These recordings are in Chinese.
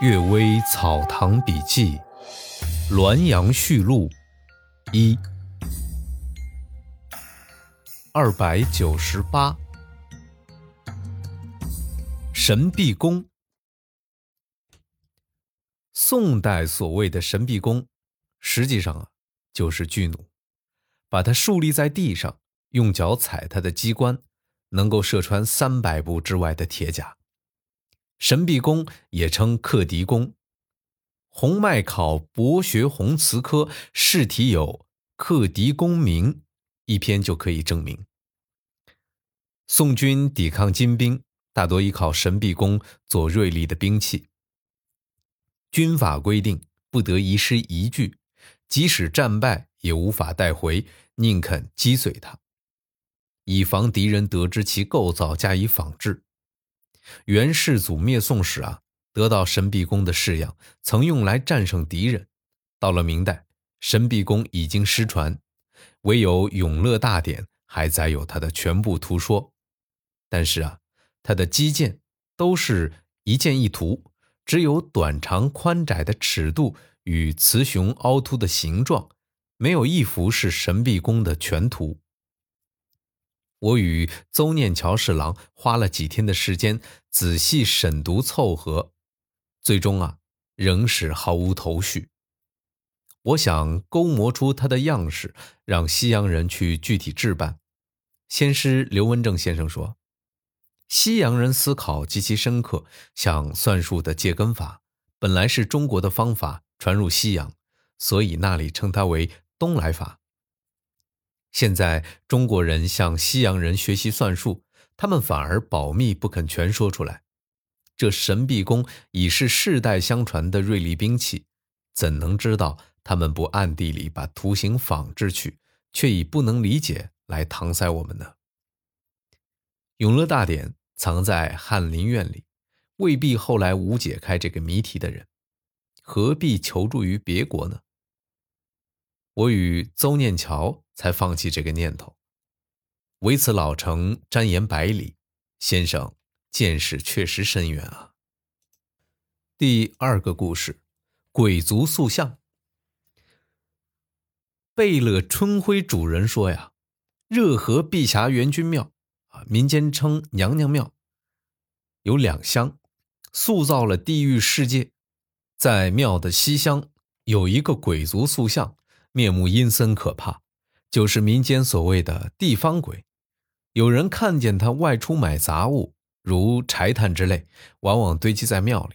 《岳微草堂笔记》滦阳序录一二百九十八，神臂弓。宋代所谓的神臂弓，实际上啊，就是巨弩，把它竖立在地上，用脚踩它的机关，能够射穿三百步之外的铁甲。神臂弓也称克敌弓，《洪迈考博学鸿词科》试题有“克敌弓名”一篇就可以证明。宋军抵抗金兵，大多依靠神臂弓做锐利的兵器。军法规定，不得遗失一具，即使战败也无法带回，宁肯击碎它，以防敌人得知其构造加以仿制。元世祖灭宋时啊，得到神臂弓的式样，曾用来战胜敌人。到了明代，神臂弓已经失传，唯有《永乐大典》还载有它的全部图说。但是啊，它的机件都是一件一图，只有短长宽窄的尺度与雌雄凹凸的形状，没有一幅是神臂弓的全图。我与邹念桥侍郎花了几天的时间仔细审读凑合，最终啊仍是毫无头绪。我想勾磨出它的样式，让西洋人去具体置办。先师刘文正先生说，西洋人思考极其深刻，像算术的借根法，本来是中国的方法传入西洋，所以那里称它为东来法。现在中国人向西洋人学习算术，他们反而保密不肯全说出来。这神臂弓已是世代相传的锐利兵器，怎能知道他们不暗地里把图形仿制去，却以不能理解来搪塞我们呢？永乐大典藏在翰林院里，未必后来无解开这个谜题的人，何必求助于别国呢？我与邹念桥才放弃这个念头。为此老成瞻言百里，先生见识确实深远啊。第二个故事，鬼族塑像。贝勒春晖主人说呀，热河碧霞元君庙啊，民间称娘娘庙，有两厢，塑造了地狱世界。在庙的西厢有一个鬼族塑像。面目阴森可怕，就是民间所谓的地方鬼。有人看见他外出买杂物，如柴炭之类，往往堆积在庙里。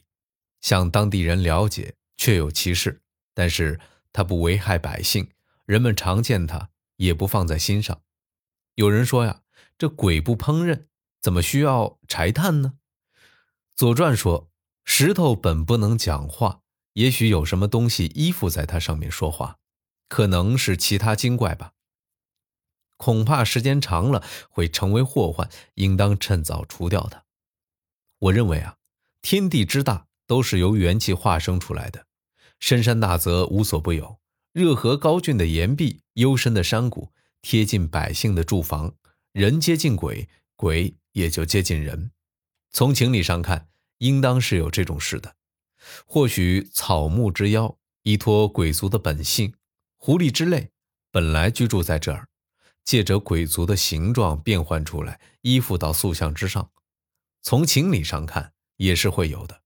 向当地人了解，确有其事，但是他不危害百姓，人们常见他也不放在心上。有人说呀，这鬼不烹饪，怎么需要柴炭呢？《左传》说，石头本不能讲话，也许有什么东西依附在它上面说话。可能是其他精怪吧，恐怕时间长了会成为祸患，应当趁早除掉它。我认为啊，天地之大都是由元气化生出来的，深山大泽无所不有，热河高峻的岩壁、幽深的山谷，贴近百姓的住房，人接近鬼，鬼也就接近人。从情理上看，应当是有这种事的。或许草木之妖依托鬼族的本性。狐狸之类本来居住在这儿，借着鬼族的形状变换出来，依附到塑像之上。从情理上看，也是会有的。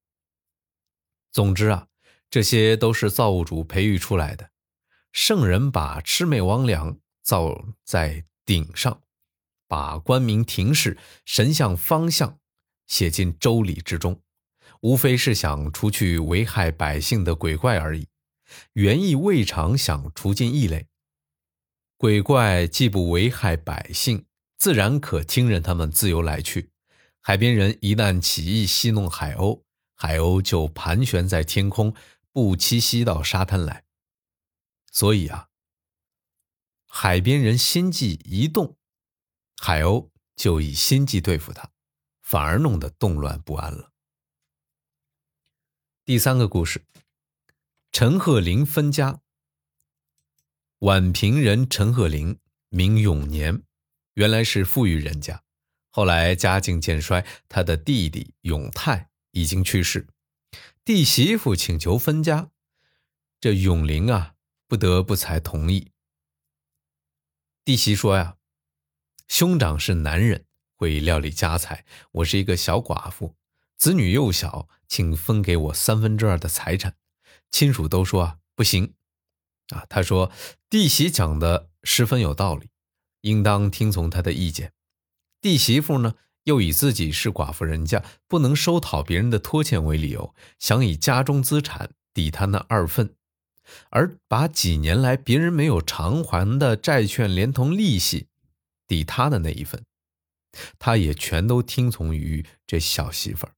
总之啊，这些都是造物主培育出来的。圣人把魑魅魍魉造在顶上，把官民廷士、神像方向写进周礼之中，无非是想除去危害百姓的鬼怪而已。原意未尝想除尽异类，鬼怪既不危害百姓，自然可听任他们自由来去。海边人一旦起意戏弄海鸥，海鸥就盘旋在天空，不栖息到沙滩来。所以啊，海边人心计一动，海鸥就以心计对付他，反而弄得动乱不安了。第三个故事。陈鹤龄分家。宛平人陈鹤龄，名永年，原来是富裕人家，后来家境渐衰，他的弟弟永泰已经去世，弟媳妇请求分家，这永龄啊不得不才同意。弟媳说呀：“兄长是男人，会料理家财，我是一个小寡妇，子女幼小，请分给我三分之二的财产。”亲属都说啊不行，啊他说弟媳讲的十分有道理，应当听从他的意见。弟媳妇呢又以自己是寡妇人家，不能收讨别人的拖欠为理由，想以家中资产抵他那二份。而把几年来别人没有偿还的债券，连同利息，抵他的那一份，他也全都听从于这小媳妇儿。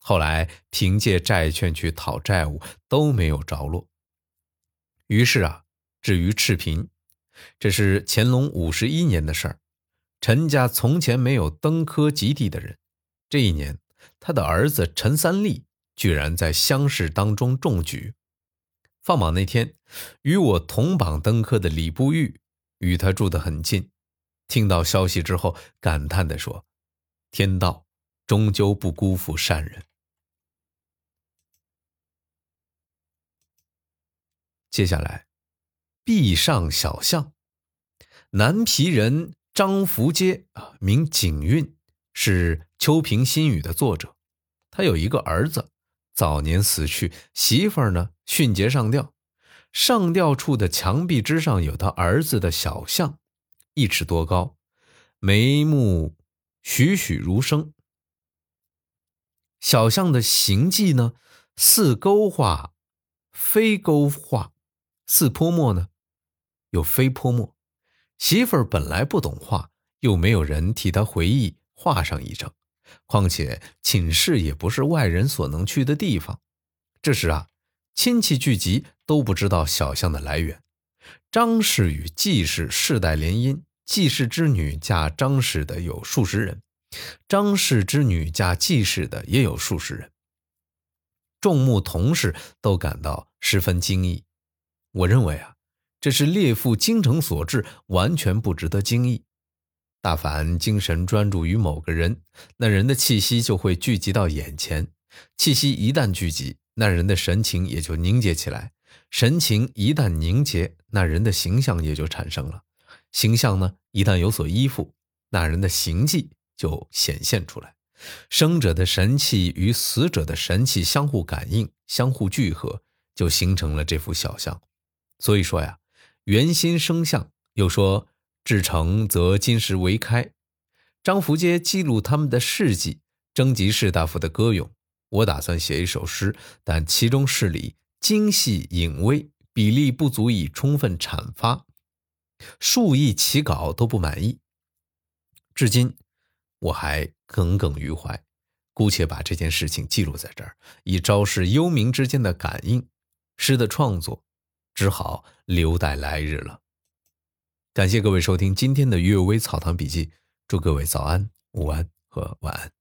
后来凭借债券去讨债务都没有着落。于是啊，至于赤贫，这是乾隆五十一年的事儿。陈家从前没有登科及第的人，这一年他的儿子陈三立居然在乡试当中中举。放榜那天，与我同榜登科的李不遇，与他住得很近。听到消息之后，感叹地说：“天道终究不辜负善人。”接下来，壁上小巷，南皮人张福阶啊，名景运，是《秋萍新语》的作者。他有一个儿子。早年死去，媳妇儿呢迅捷上吊，上吊处的墙壁之上有他儿子的小像，一尺多高，眉目栩栩如生。小象的形迹呢，似勾画，非勾画；似泼墨呢，又非泼墨。媳妇儿本来不懂画，又没有人替她回忆画上一张。况且寝室也不是外人所能去的地方。这时啊，亲戚聚集，都不知道小象的来源。张氏与季氏世代联姻，季氏之女嫁张氏的有数十人，张氏之女嫁季氏的也有数十人。众目同事都感到十分惊异。我认为啊，这是列父精诚所至，完全不值得惊异。大凡精神专注于某个人，那人的气息就会聚集到眼前。气息一旦聚集，那人的神情也就凝结起来。神情一旦凝结，那人的形象也就产生了。形象呢，一旦有所依附，那人的形迹就显现出来。生者的神气与死者的神气相互感应、相互聚合，就形成了这幅小像。所以说呀，圆心生相，又说。至诚则金石为开。张福阶记录他们的事迹，征集士大夫的歌咏。我打算写一首诗，但其中事理精细隐微，比例不足以充分阐发，数亿起稿都不满意。至今我还耿耿于怀，姑且把这件事情记录在这儿，以昭示幽冥之间的感应。诗的创作只好留待来日了。感谢各位收听今天的《阅微草堂笔记》，祝各位早安、午安和晚安。